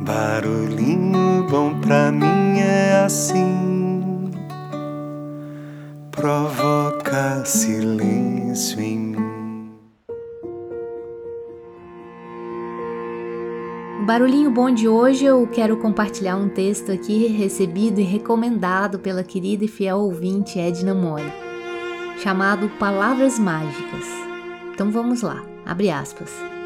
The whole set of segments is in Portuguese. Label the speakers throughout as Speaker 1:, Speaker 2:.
Speaker 1: Barulhinho bom pra mim é assim, provoca silêncio em mim.
Speaker 2: No barulhinho bom de hoje eu quero compartilhar um texto aqui recebido e recomendado pela querida e fiel ouvinte Edna Mori, chamado Palavras Mágicas. Então vamos lá, abre aspas.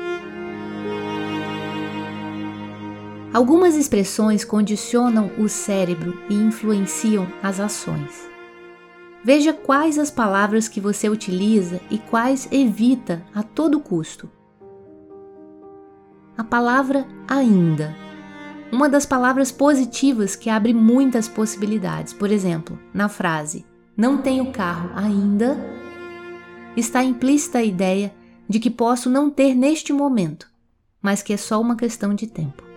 Speaker 2: Algumas expressões condicionam o cérebro e influenciam as ações. Veja quais as palavras que você utiliza e quais evita a todo custo. A palavra ainda. Uma das palavras positivas que abre muitas possibilidades. Por exemplo, na frase não tenho carro ainda, está implícita a ideia de que posso não ter neste momento, mas que é só uma questão de tempo.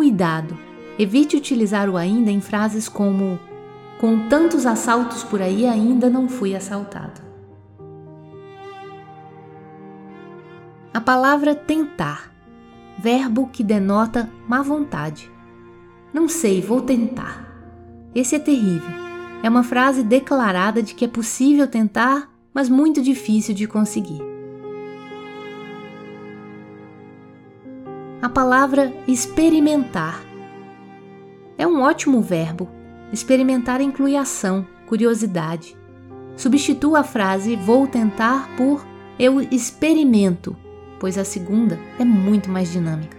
Speaker 2: Cuidado! Evite utilizar o ainda em frases como: Com tantos assaltos por aí, ainda não fui assaltado. A palavra tentar, verbo que denota má vontade. Não sei, vou tentar. Esse é terrível. É uma frase declarada de que é possível tentar, mas muito difícil de conseguir. Palavra experimentar. É um ótimo verbo. Experimentar inclui ação, curiosidade. Substitua a frase vou tentar por eu experimento, pois a segunda é muito mais dinâmica.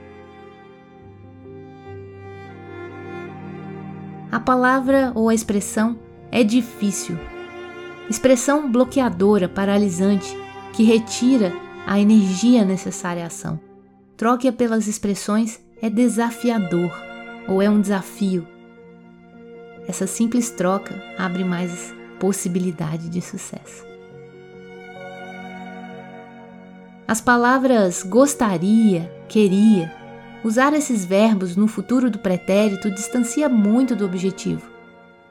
Speaker 2: A palavra ou a expressão é difícil. Expressão bloqueadora, paralisante, que retira a energia necessária à ação. Troque-a pelas expressões é desafiador ou é um desafio. Essa simples troca abre mais possibilidade de sucesso. As palavras gostaria, queria, usar esses verbos no futuro do pretérito distancia muito do objetivo.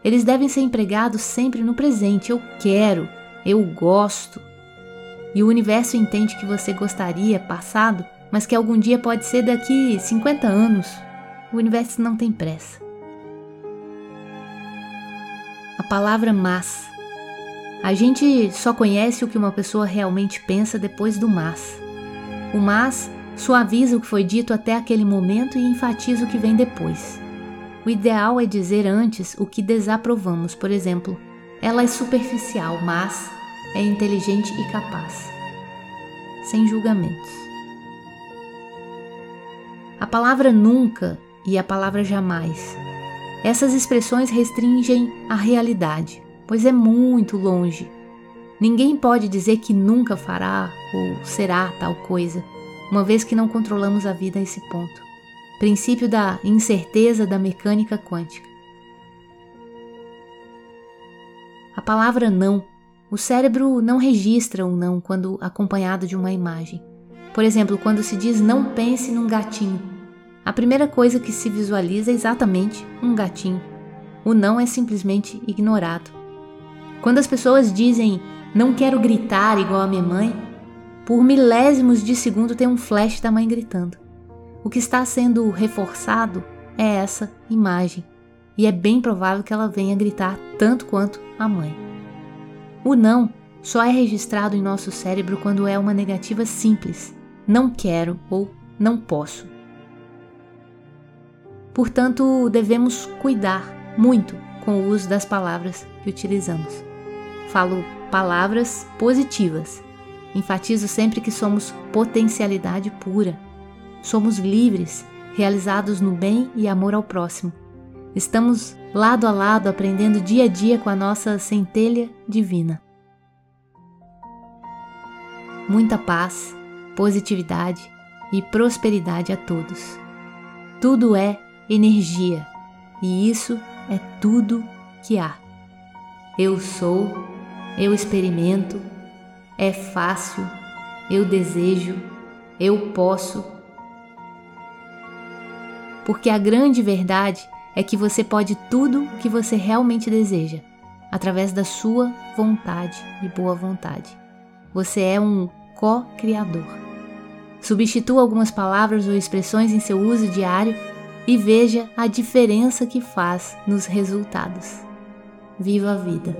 Speaker 2: Eles devem ser empregados sempre no presente. Eu quero, eu gosto. E o universo entende que você gostaria passado mas que algum dia pode ser daqui 50 anos. O universo não tem pressa. A palavra mas. A gente só conhece o que uma pessoa realmente pensa depois do mas. O mas suaviza o que foi dito até aquele momento e enfatiza o que vem depois. O ideal é dizer antes o que desaprovamos, por exemplo, ela é superficial, mas é inteligente e capaz. Sem julgamentos. A palavra nunca e a palavra jamais. Essas expressões restringem a realidade, pois é muito longe. Ninguém pode dizer que nunca fará ou será tal coisa, uma vez que não controlamos a vida a esse ponto. Princípio da incerteza da mecânica quântica. A palavra não. O cérebro não registra o não quando acompanhado de uma imagem. Por exemplo, quando se diz não pense num gatinho, a primeira coisa que se visualiza é exatamente um gatinho. O não é simplesmente ignorado. Quando as pessoas dizem não quero gritar igual a minha mãe, por milésimos de segundo tem um flash da mãe gritando. O que está sendo reforçado é essa imagem, e é bem provável que ela venha gritar tanto quanto a mãe. O não só é registrado em nosso cérebro quando é uma negativa simples, não quero ou não posso. Portanto, devemos cuidar muito com o uso das palavras que utilizamos. Falo palavras positivas. Enfatizo sempre que somos potencialidade pura. Somos livres, realizados no bem e amor ao próximo. Estamos lado a lado aprendendo dia a dia com a nossa centelha divina. Muita paz, positividade e prosperidade a todos. Tudo é energia, e isso é tudo que há. Eu sou, eu experimento, é fácil, eu desejo, eu posso. Porque a grande verdade é que você pode tudo o que você realmente deseja, através da sua vontade e boa vontade. Você é um co-criador. Substitua algumas palavras ou expressões em seu uso diário e veja a diferença que faz nos resultados. Viva a vida.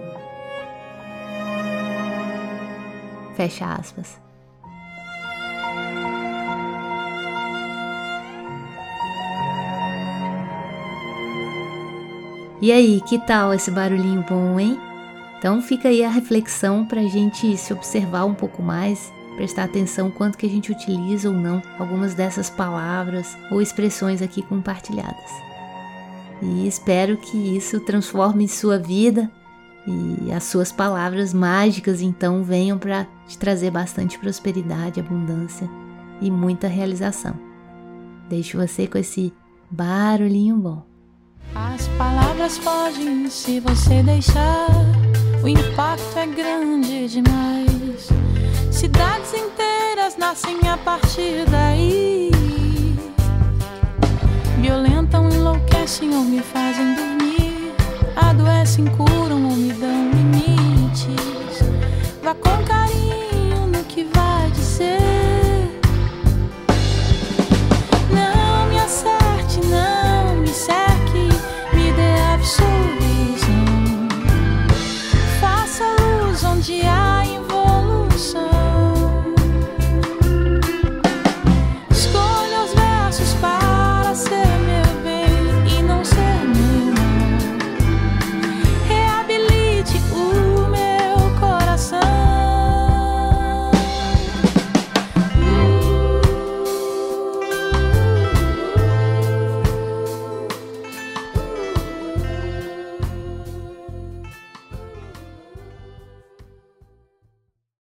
Speaker 2: Fecha aspas. E aí, que tal esse barulhinho bom, hein? Então fica aí a reflexão para a gente se observar um pouco mais, prestar atenção quanto que a gente utiliza ou não algumas dessas palavras ou expressões aqui compartilhadas. E espero que isso transforme sua vida e as suas palavras mágicas então venham para te trazer bastante prosperidade, abundância e muita realização. Deixo você com esse barulhinho bom.
Speaker 3: As palavras fogem se você deixar. O impacto é grande demais. Cidades inteiras nascem a partir daí. Violentam, enlouquecem ou me fazem dormir. Adoecem, curam ou me dão